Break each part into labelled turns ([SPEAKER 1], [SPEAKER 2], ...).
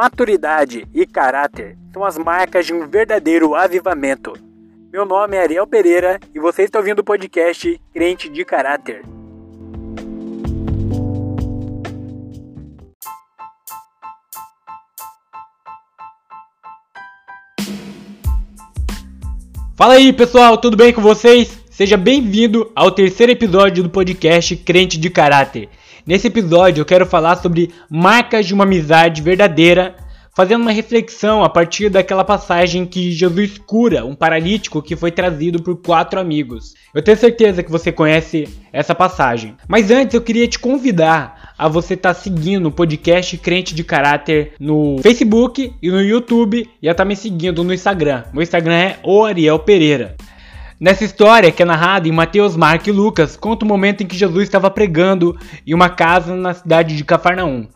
[SPEAKER 1] maturidade e caráter são as marcas de um verdadeiro avivamento. Meu nome é Ariel Pereira e você está ouvindo o podcast Crente de Caráter. Fala aí pessoal, tudo bem com vocês? Seja bem-vindo ao terceiro episódio do podcast Crente de Caráter. Nesse episódio eu quero falar sobre marcas de uma amizade verdadeira, fazendo uma reflexão a partir daquela passagem que Jesus cura um paralítico que foi trazido por quatro amigos. Eu tenho certeza que você conhece essa passagem. Mas antes eu queria te convidar a você estar tá seguindo o podcast Crente de Caráter no Facebook e no YouTube e a estar tá me seguindo no Instagram. Meu Instagram é o Ariel Pereira. Nessa história, que é narrada em Mateus, Marcos e Lucas, conta o momento em que Jesus estava pregando em uma casa na cidade de Cafarnaum.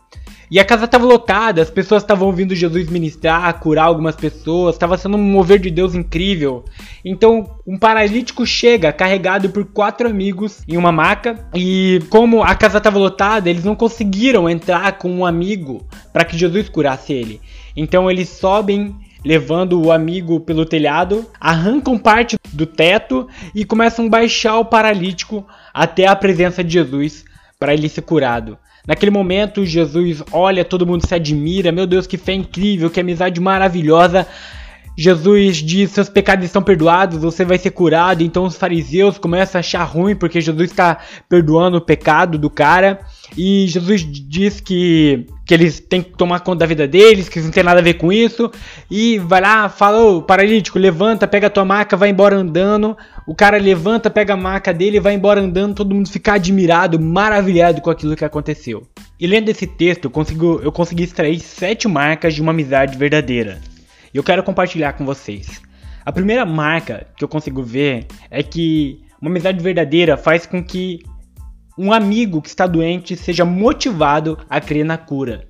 [SPEAKER 1] E a casa estava lotada, as pessoas estavam ouvindo Jesus ministrar, curar algumas pessoas, estava sendo um mover de Deus incrível. Então, um paralítico chega carregado por quatro amigos em uma maca, e como a casa estava lotada, eles não conseguiram entrar com um amigo para que Jesus curasse ele. Então, eles sobem levando o amigo pelo telhado, arrancam parte do teto e começam a baixar o paralítico até a presença de Jesus para ele ser curado. Naquele momento, Jesus olha, todo mundo se admira, meu Deus, que fé incrível, que amizade maravilhosa. Jesus diz: seus pecados estão perdoados, você vai ser curado. Então os fariseus começam a achar ruim porque Jesus está perdoando o pecado do cara. E Jesus diz que, que eles têm que tomar conta da vida deles, que não tem nada a ver com isso. E vai lá, fala: Ô paralítico, levanta, pega a tua maca, vai embora andando. O cara levanta, pega a maca dele vai embora andando. Todo mundo fica admirado, maravilhado com aquilo que aconteceu. E lendo esse texto, eu, consigo, eu consegui extrair sete marcas de uma amizade verdadeira. E eu quero compartilhar com vocês. A primeira marca que eu consigo ver é que uma amizade verdadeira faz com que um amigo que está doente seja motivado a crer na cura.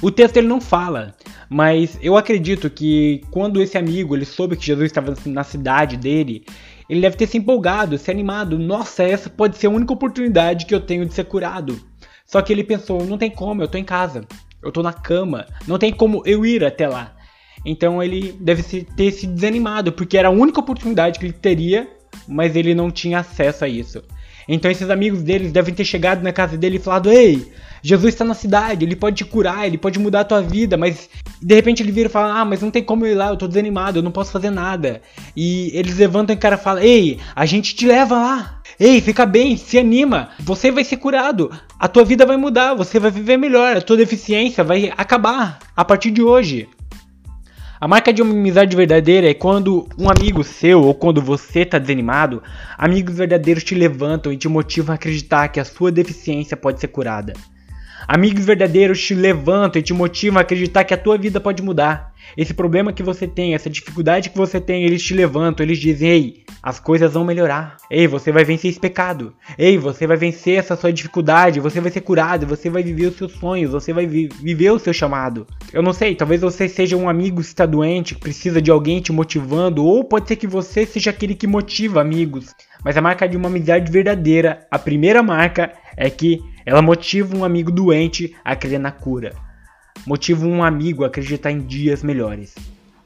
[SPEAKER 1] O texto ele não fala, mas eu acredito que quando esse amigo ele soube que Jesus estava na cidade dele, ele deve ter se empolgado, se animado. Nossa, essa pode ser a única oportunidade que eu tenho de ser curado. Só que ele pensou, não tem como, eu estou em casa, eu estou na cama, não tem como eu ir até lá. Então ele deve ter se desanimado, porque era a única oportunidade que ele teria, mas ele não tinha acesso a isso. Então esses amigos deles devem ter chegado na casa dele e falado: Ei, Jesus está na cidade, ele pode te curar, ele pode mudar a tua vida, mas de repente ele vira e fala: Ah, mas não tem como eu ir lá, eu tô desanimado, eu não posso fazer nada. E eles levantam e o cara fala: Ei, a gente te leva lá. Ei, fica bem, se anima, você vai ser curado, a tua vida vai mudar, você vai viver melhor, a tua deficiência vai acabar a partir de hoje. A marca de uma amizade verdadeira é quando um amigo seu ou quando você está desanimado, amigos verdadeiros te levantam e te motivam a acreditar que a sua deficiência pode ser curada. Amigos verdadeiros te levantam e te motivam a acreditar que a tua vida pode mudar. Esse problema que você tem, essa dificuldade que você tem, eles te levantam, eles dizem: Ei, as coisas vão melhorar. Ei, você vai vencer esse pecado. Ei, você vai vencer essa sua dificuldade. Você vai ser curado. Você vai viver os seus sonhos. Você vai vi viver o seu chamado. Eu não sei, talvez você seja um amigo que está doente, que precisa de alguém te motivando. Ou pode ser que você seja aquele que motiva amigos. Mas a marca de uma amizade verdadeira, a primeira marca é que ela motiva um amigo doente a crer na cura motiva um amigo a acreditar em dias melhores.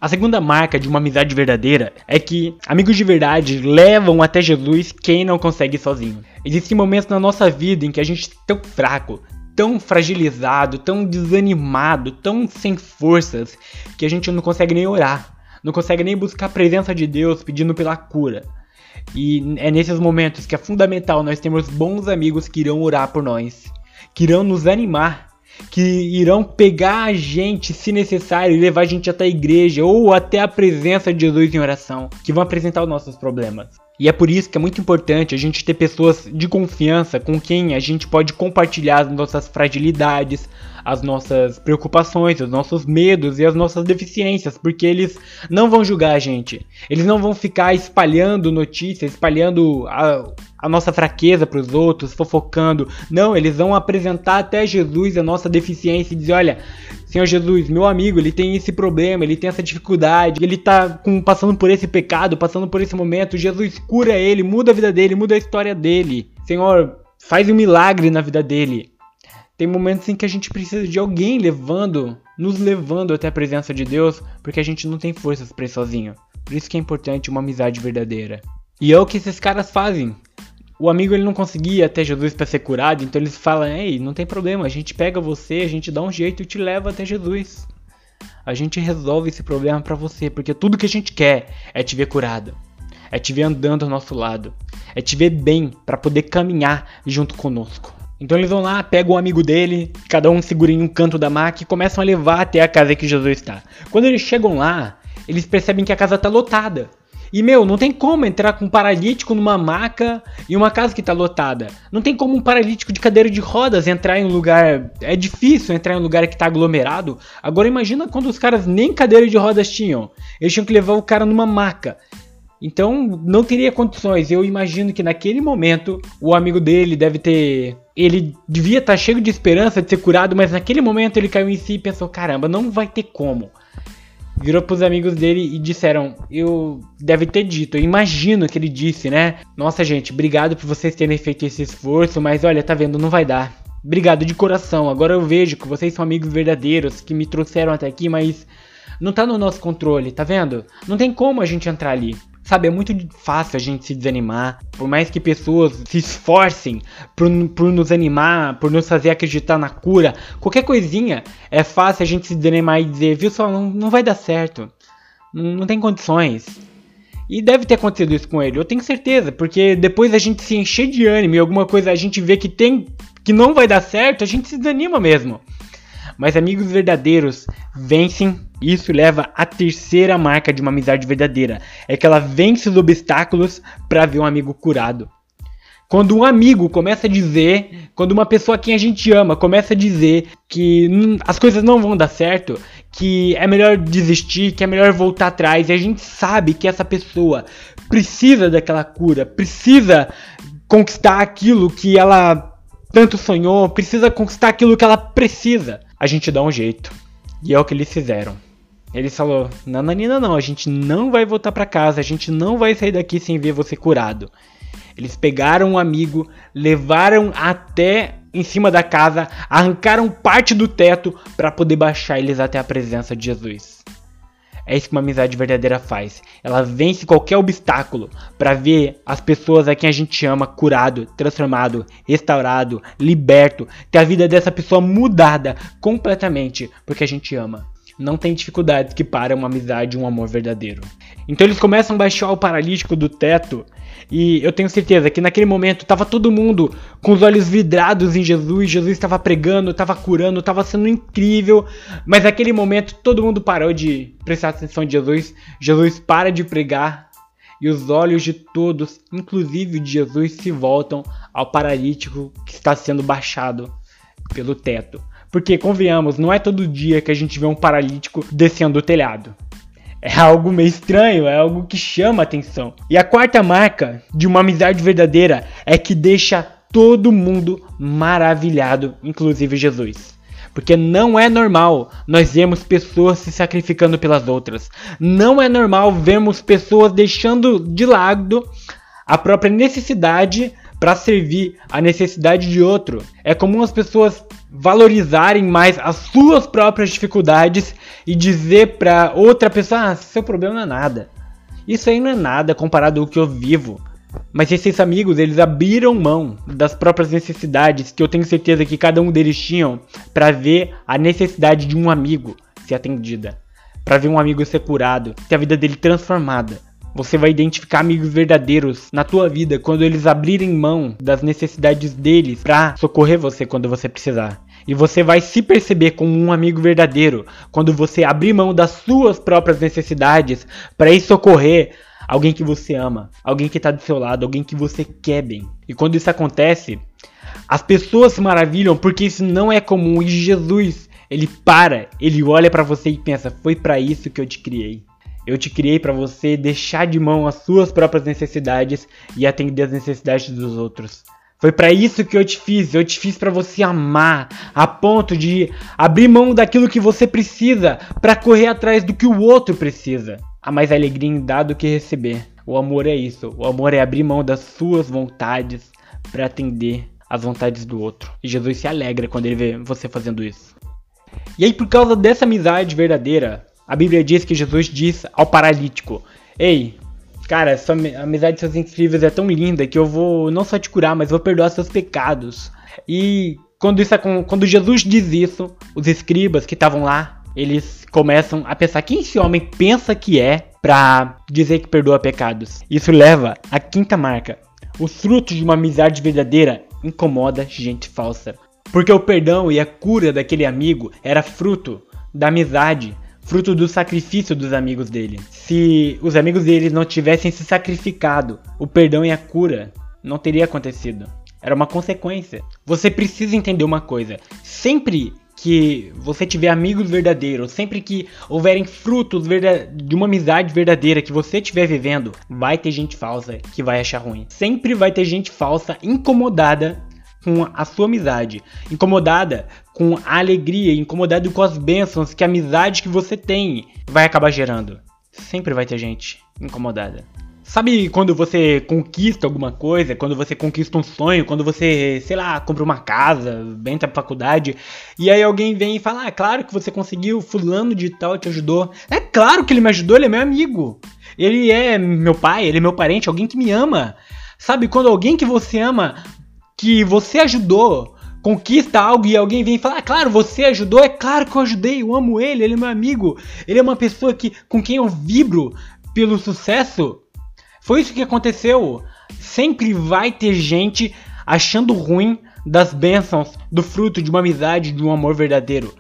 [SPEAKER 1] A segunda marca de uma amizade verdadeira é que amigos de verdade levam até Jesus quem não consegue sozinho. Existem momentos na nossa vida em que a gente é tão fraco, tão fragilizado, tão desanimado, tão sem forças, que a gente não consegue nem orar, não consegue nem buscar a presença de Deus pedindo pela cura. E é nesses momentos que é fundamental nós termos bons amigos que irão orar por nós, que irão nos animar que irão pegar a gente, se necessário, e levar a gente até a igreja ou até a presença de Jesus em oração, que vão apresentar os nossos problemas. E é por isso que é muito importante a gente ter pessoas de confiança com quem a gente pode compartilhar as nossas fragilidades, as nossas preocupações, os nossos medos e as nossas deficiências, porque eles não vão julgar a gente. Eles não vão ficar espalhando notícias, espalhando a, a nossa fraqueza para os outros, fofocando. Não, eles vão apresentar até Jesus a nossa deficiência e dizer: olha, Senhor Jesus, meu amigo, ele tem esse problema, ele tem essa dificuldade, ele tá com, passando por esse pecado, passando por esse momento. Jesus cura ele, muda a vida dele, muda a história dele. Senhor, faz um milagre na vida dele. Tem momentos em que a gente precisa de alguém levando, nos levando até a presença de Deus, porque a gente não tem forças para ir sozinho. Por isso que é importante uma amizade verdadeira. E é o que esses caras fazem. O amigo ele não conseguia até Jesus para ser curado, então eles falam: "Ei, não tem problema, a gente pega você, a gente dá um jeito e te leva até Jesus. A gente resolve esse problema para você, porque tudo que a gente quer é te ver curado, é te ver andando ao nosso lado, é te ver bem para poder caminhar junto conosco." Então eles vão lá, pegam o amigo dele, cada um segura em um canto da maca e começam a levar até a casa que Jesus está. Quando eles chegam lá, eles percebem que a casa está lotada. E meu, não tem como entrar com um paralítico numa maca e uma casa que tá lotada. Não tem como um paralítico de cadeira de rodas entrar em um lugar. É difícil entrar em um lugar que tá aglomerado. Agora imagina quando os caras nem cadeira de rodas tinham. Eles tinham que levar o cara numa maca. Então não teria condições. Eu imagino que naquele momento o amigo dele deve ter. Ele devia estar tá cheio de esperança de ser curado, mas naquele momento ele caiu em si e pensou: caramba, não vai ter como. Virou pros amigos dele e disseram: Eu deve ter dito, eu imagino que ele disse, né? Nossa, gente, obrigado por vocês terem feito esse esforço, mas olha, tá vendo, não vai dar. Obrigado de coração. Agora eu vejo que vocês são amigos verdadeiros que me trouxeram até aqui, mas não tá no nosso controle, tá vendo? Não tem como a gente entrar ali. Sabe, é muito fácil a gente se desanimar. Por mais que pessoas se esforcem por, por nos animar, por nos fazer acreditar na cura, qualquer coisinha é fácil a gente se desanimar e dizer, viu só, não, não vai dar certo. Não, não tem condições. E deve ter acontecido isso com ele, eu tenho certeza, porque depois a gente se encher de ânimo e alguma coisa a gente vê que tem que não vai dar certo, a gente se desanima mesmo. Mas amigos verdadeiros vencem. Isso leva à terceira marca de uma amizade verdadeira. É que ela vence os obstáculos para ver um amigo curado. Quando um amigo começa a dizer, quando uma pessoa a quem a gente ama começa a dizer que as coisas não vão dar certo, que é melhor desistir, que é melhor voltar atrás, e a gente sabe que essa pessoa precisa daquela cura, precisa conquistar aquilo que ela tanto sonhou, precisa conquistar aquilo que ela precisa a gente dá um jeito. E é o que eles fizeram. Eles falou: Nananina, não, a gente não vai voltar para casa, a gente não vai sair daqui sem ver você curado. Eles pegaram um amigo, levaram até em cima da casa, arrancaram parte do teto para poder baixar eles até a presença de Jesus. É isso que uma amizade verdadeira faz. Ela vence qualquer obstáculo para ver as pessoas a quem a gente ama curado, transformado, restaurado, liberto, ter a vida dessa pessoa mudada completamente porque a gente ama. Não tem dificuldades que param uma amizade e um amor verdadeiro. Então eles começam a baixar o paralítico do teto e eu tenho certeza que naquele momento estava todo mundo com os olhos vidrados em Jesus, Jesus estava pregando, estava curando, estava sendo incrível, mas naquele momento todo mundo parou de prestar atenção em Jesus, Jesus para de pregar e os olhos de todos, inclusive de Jesus, se voltam ao paralítico que está sendo baixado pelo teto. Porque, convenhamos, não é todo dia que a gente vê um paralítico descendo o telhado é algo meio estranho, é algo que chama atenção. E a quarta marca de uma amizade verdadeira é que deixa todo mundo maravilhado, inclusive Jesus. Porque não é normal nós vermos pessoas se sacrificando pelas outras. Não é normal vermos pessoas deixando de lado a própria necessidade para servir a necessidade de outro. É comum as pessoas valorizarem mais as suas próprias dificuldades e dizer para outra pessoa: ah, seu problema não é nada. Isso aí não é nada comparado ao que eu vivo. Mas esses amigos, eles abriram mão das próprias necessidades que eu tenho certeza que cada um deles tinham para ver a necessidade de um amigo ser atendida, para ver um amigo ser curado, ter a vida dele transformada. Você vai identificar amigos verdadeiros na tua vida quando eles abrirem mão das necessidades deles para socorrer você quando você precisar. E você vai se perceber como um amigo verdadeiro quando você abrir mão das suas próprias necessidades para ir socorrer alguém que você ama, alguém que está do seu lado, alguém que você quer bem. E quando isso acontece, as pessoas se maravilham porque isso não é comum e Jesus, ele para, ele olha para você e pensa: "Foi para isso que eu te criei". Eu te criei para você deixar de mão as suas próprias necessidades e atender as necessidades dos outros. Foi para isso que eu te fiz. Eu te fiz para você amar, a ponto de abrir mão daquilo que você precisa para correr atrás do que o outro precisa. Há mais alegria em dar do que receber. O amor é isso. O amor é abrir mão das suas vontades para atender as vontades do outro. E Jesus se alegra quando ele vê você fazendo isso. E aí, por causa dessa amizade verdadeira, a Bíblia diz que Jesus diz ao paralítico: Ei, cara, essa amizade de seus incríveis é tão linda que eu vou não só te curar, mas vou perdoar seus pecados. E quando, isso, quando Jesus diz isso, os escribas que estavam lá, eles começam a pensar quem esse homem pensa que é para dizer que perdoa pecados. Isso leva à quinta marca. Os frutos de uma amizade verdadeira incomoda gente falsa. Porque o perdão e a cura daquele amigo era fruto da amizade, fruto do sacrifício dos amigos dele. Se os amigos dele não tivessem se sacrificado, o perdão e a cura não teria acontecido. Era uma consequência. Você precisa entender uma coisa: sempre que você tiver amigos verdadeiros, sempre que houverem frutos de uma amizade verdadeira que você estiver vivendo, vai ter gente falsa que vai achar ruim. Sempre vai ter gente falsa incomodada com a sua amizade, incomodada com a alegria, incomodada com as bênçãos que a amizade que você tem vai acabar gerando. Sempre vai ter gente incomodada. Sabe quando você conquista alguma coisa, quando você conquista um sonho, quando você, sei lá, compra uma casa, entra pra faculdade, e aí alguém vem e fala: Ah, claro que você conseguiu, fulano de tal te ajudou. É claro que ele me ajudou, ele é meu amigo. Ele é meu pai, ele é meu parente, alguém que me ama. Sabe, quando alguém que você ama que você ajudou conquista algo e alguém vem e fala, ah, claro, você ajudou, é claro que eu ajudei, eu amo ele, ele é meu amigo, ele é uma pessoa que, com quem eu vibro pelo sucesso. Foi isso que aconteceu. Sempre vai ter gente achando ruim das bênçãos, do fruto de uma amizade, de um amor verdadeiro.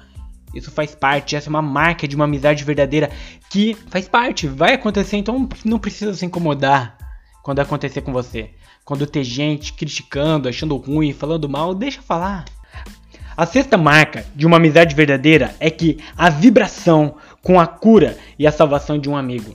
[SPEAKER 1] Isso faz parte, essa é uma marca de uma amizade verdadeira que faz parte, vai acontecer, então não precisa se incomodar quando acontecer com você. Quando ter gente criticando, achando ruim, falando mal, deixa falar. A sexta marca de uma amizade verdadeira é que a vibração com a cura e a salvação de um amigo.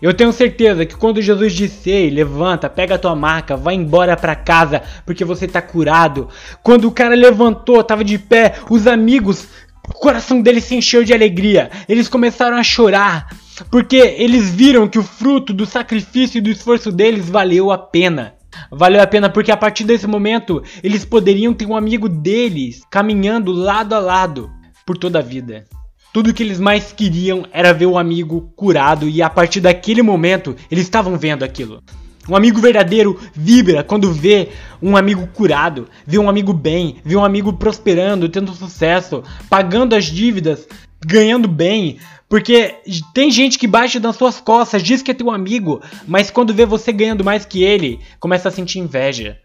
[SPEAKER 1] Eu tenho certeza que quando Jesus disse, levanta, pega a tua marca, vai embora para casa, porque você tá curado. Quando o cara levantou, tava de pé, os amigos, o coração deles se encheu de alegria. Eles começaram a chorar. Porque eles viram que o fruto do sacrifício e do esforço deles valeu a pena. Valeu a pena porque a partir desse momento eles poderiam ter um amigo deles caminhando lado a lado por toda a vida. Tudo que eles mais queriam era ver o amigo curado e a partir daquele momento eles estavam vendo aquilo. Um amigo verdadeiro vibra quando vê um amigo curado, vê um amigo bem, vê um amigo prosperando, tendo sucesso, pagando as dívidas, ganhando bem, porque tem gente que bate nas suas costas, diz que é teu amigo, mas quando vê você ganhando mais que ele, começa a sentir inveja.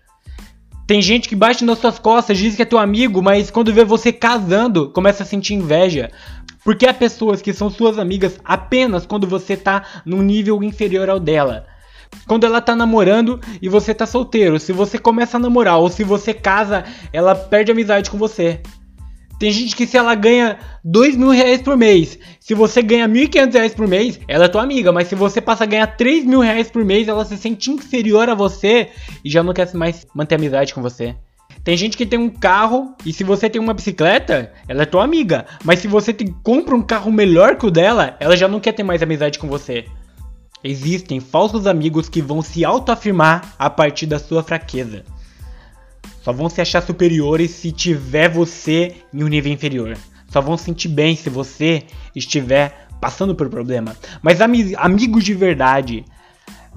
[SPEAKER 1] Tem gente que bate nas suas costas, diz que é teu amigo, mas quando vê você casando, começa a sentir inveja. Porque há pessoas que são suas amigas apenas quando você tá num nível inferior ao dela. Quando ela tá namorando e você tá solteiro. Se você começa a namorar ou se você casa, ela perde amizade com você. Tem gente que se ela ganha 2 mil reais por mês, se você ganha 1.500 reais por mês, ela é tua amiga. Mas se você passa a ganhar 3 mil reais por mês, ela se sente inferior a você e já não quer mais manter amizade com você. Tem gente que tem um carro e se você tem uma bicicleta, ela é tua amiga. Mas se você tem, compra um carro melhor que o dela, ela já não quer ter mais amizade com você. Existem falsos amigos que vão se autoafirmar a partir da sua fraqueza. Só vão se achar superiores se tiver você em um nível inferior. Só vão sentir bem se você estiver passando por problema. Mas am amigos de verdade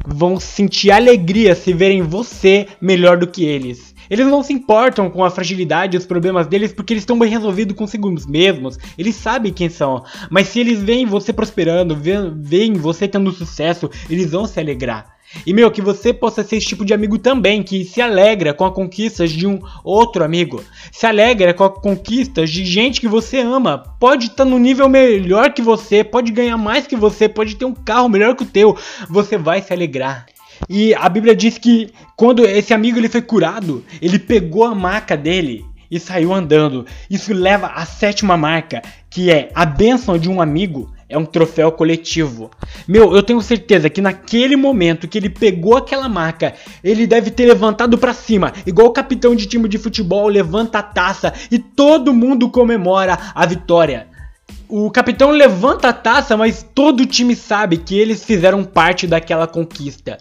[SPEAKER 1] vão sentir alegria se verem você melhor do que eles. Eles não se importam com a fragilidade e os problemas deles porque eles estão bem resolvidos consigo mesmos. Eles sabem quem são. Mas se eles veem você prosperando, veem você tendo sucesso, eles vão se alegrar. E meu, que você possa ser esse tipo de amigo também, que se alegra com as conquistas de um outro amigo. Se alegra com as conquistas de gente que você ama. Pode estar tá no nível melhor que você, pode ganhar mais que você, pode ter um carro melhor que o teu. Você vai se alegrar. E a Bíblia diz que quando esse amigo ele foi curado, ele pegou a maca dele e saiu andando. Isso leva à sétima marca, que é a bênção de um amigo é um troféu coletivo. Meu, eu tenho certeza que naquele momento que ele pegou aquela marca, ele deve ter levantado para cima, igual o capitão de time de futebol levanta a taça e todo mundo comemora a vitória. O capitão levanta a taça, mas todo o time sabe que eles fizeram parte daquela conquista.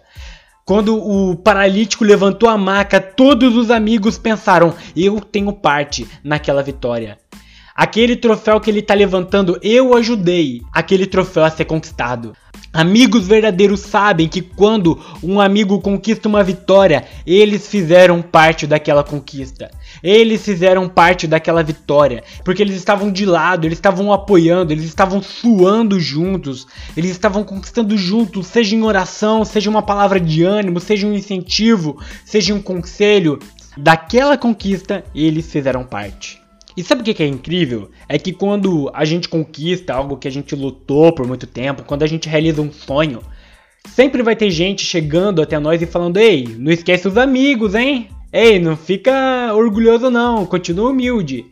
[SPEAKER 1] Quando o paralítico levantou a maca, todos os amigos pensaram: eu tenho parte naquela vitória. Aquele troféu que ele está levantando, eu ajudei aquele troféu a ser conquistado. Amigos verdadeiros sabem que quando um amigo conquista uma vitória, eles fizeram parte daquela conquista. Eles fizeram parte daquela vitória, porque eles estavam de lado, eles estavam apoiando, eles estavam suando juntos, eles estavam conquistando juntos, seja em oração, seja uma palavra de ânimo, seja um incentivo, seja um conselho. Daquela conquista, eles fizeram parte. E sabe o que é incrível? É que quando a gente conquista algo que a gente lutou por muito tempo, quando a gente realiza um sonho, sempre vai ter gente chegando até nós e falando: Ei, não esquece os amigos, hein? Ei, não fica orgulhoso não, continua humilde.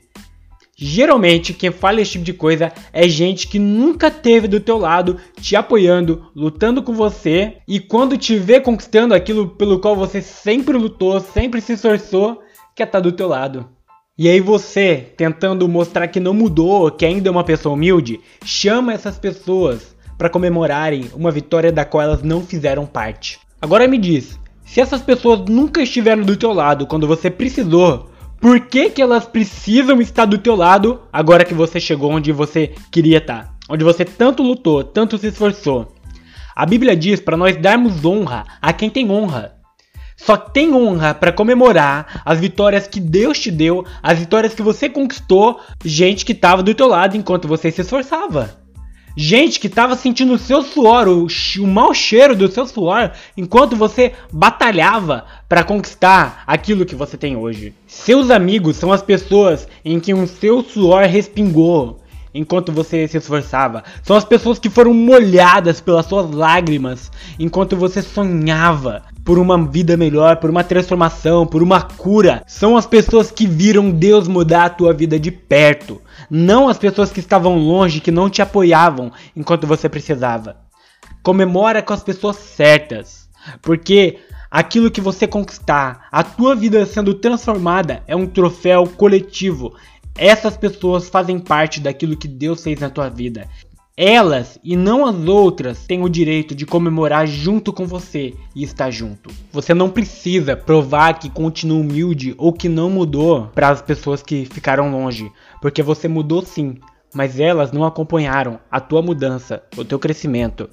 [SPEAKER 1] Geralmente quem fala esse tipo de coisa é gente que nunca teve do teu lado, te apoiando, lutando com você, e quando te vê conquistando aquilo pelo qual você sempre lutou, sempre se esforçou, quer estar tá do teu lado. E aí você, tentando mostrar que não mudou, que ainda é uma pessoa humilde, chama essas pessoas para comemorarem uma vitória da qual elas não fizeram parte. Agora me diz, se essas pessoas nunca estiveram do teu lado quando você precisou, por que, que elas precisam estar do teu lado agora que você chegou onde você queria estar? Onde você tanto lutou, tanto se esforçou. A Bíblia diz para nós darmos honra a quem tem honra. Só tem honra para comemorar as vitórias que Deus te deu, as vitórias que você conquistou, gente que estava do teu lado enquanto você se esforçava. Gente que estava sentindo o seu suor, o, o mau cheiro do seu suor, enquanto você batalhava para conquistar aquilo que você tem hoje. Seus amigos são as pessoas em que o seu suor respingou enquanto você se esforçava. São as pessoas que foram molhadas pelas suas lágrimas enquanto você sonhava por uma vida melhor, por uma transformação, por uma cura. São as pessoas que viram Deus mudar a tua vida de perto, não as pessoas que estavam longe, que não te apoiavam enquanto você precisava. Comemora com as pessoas certas, porque aquilo que você conquistar, a tua vida sendo transformada, é um troféu coletivo. Essas pessoas fazem parte daquilo que Deus fez na tua vida. Elas e não as outras têm o direito de comemorar junto com você e estar junto. Você não precisa provar que continua humilde ou que não mudou para as pessoas que ficaram longe, porque você mudou sim, mas elas não acompanharam a tua mudança, o teu crescimento,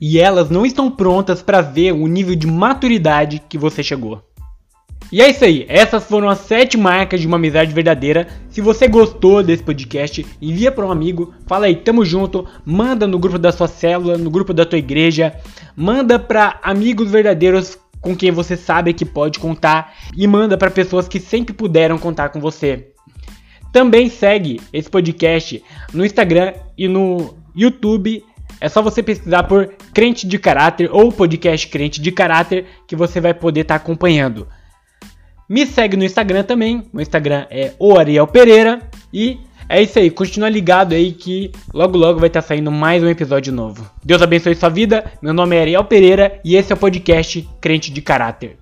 [SPEAKER 1] e elas não estão prontas para ver o nível de maturidade que você chegou. E é isso aí, essas foram as 7 marcas de uma amizade verdadeira. Se você gostou desse podcast, envia para um amigo, fala aí, tamo junto, manda no grupo da sua célula, no grupo da tua igreja, manda para amigos verdadeiros com quem você sabe que pode contar e manda para pessoas que sempre puderam contar com você. Também segue esse podcast no Instagram e no YouTube. É só você pesquisar por Crente de Caráter ou podcast Crente de Caráter que você vai poder estar tá acompanhando. Me segue no Instagram também. O Instagram é o Ariel Pereira. E é isso aí. Continua ligado aí que logo logo vai estar saindo mais um episódio novo. Deus abençoe sua vida. Meu nome é Ariel Pereira e esse é o podcast Crente de Caráter.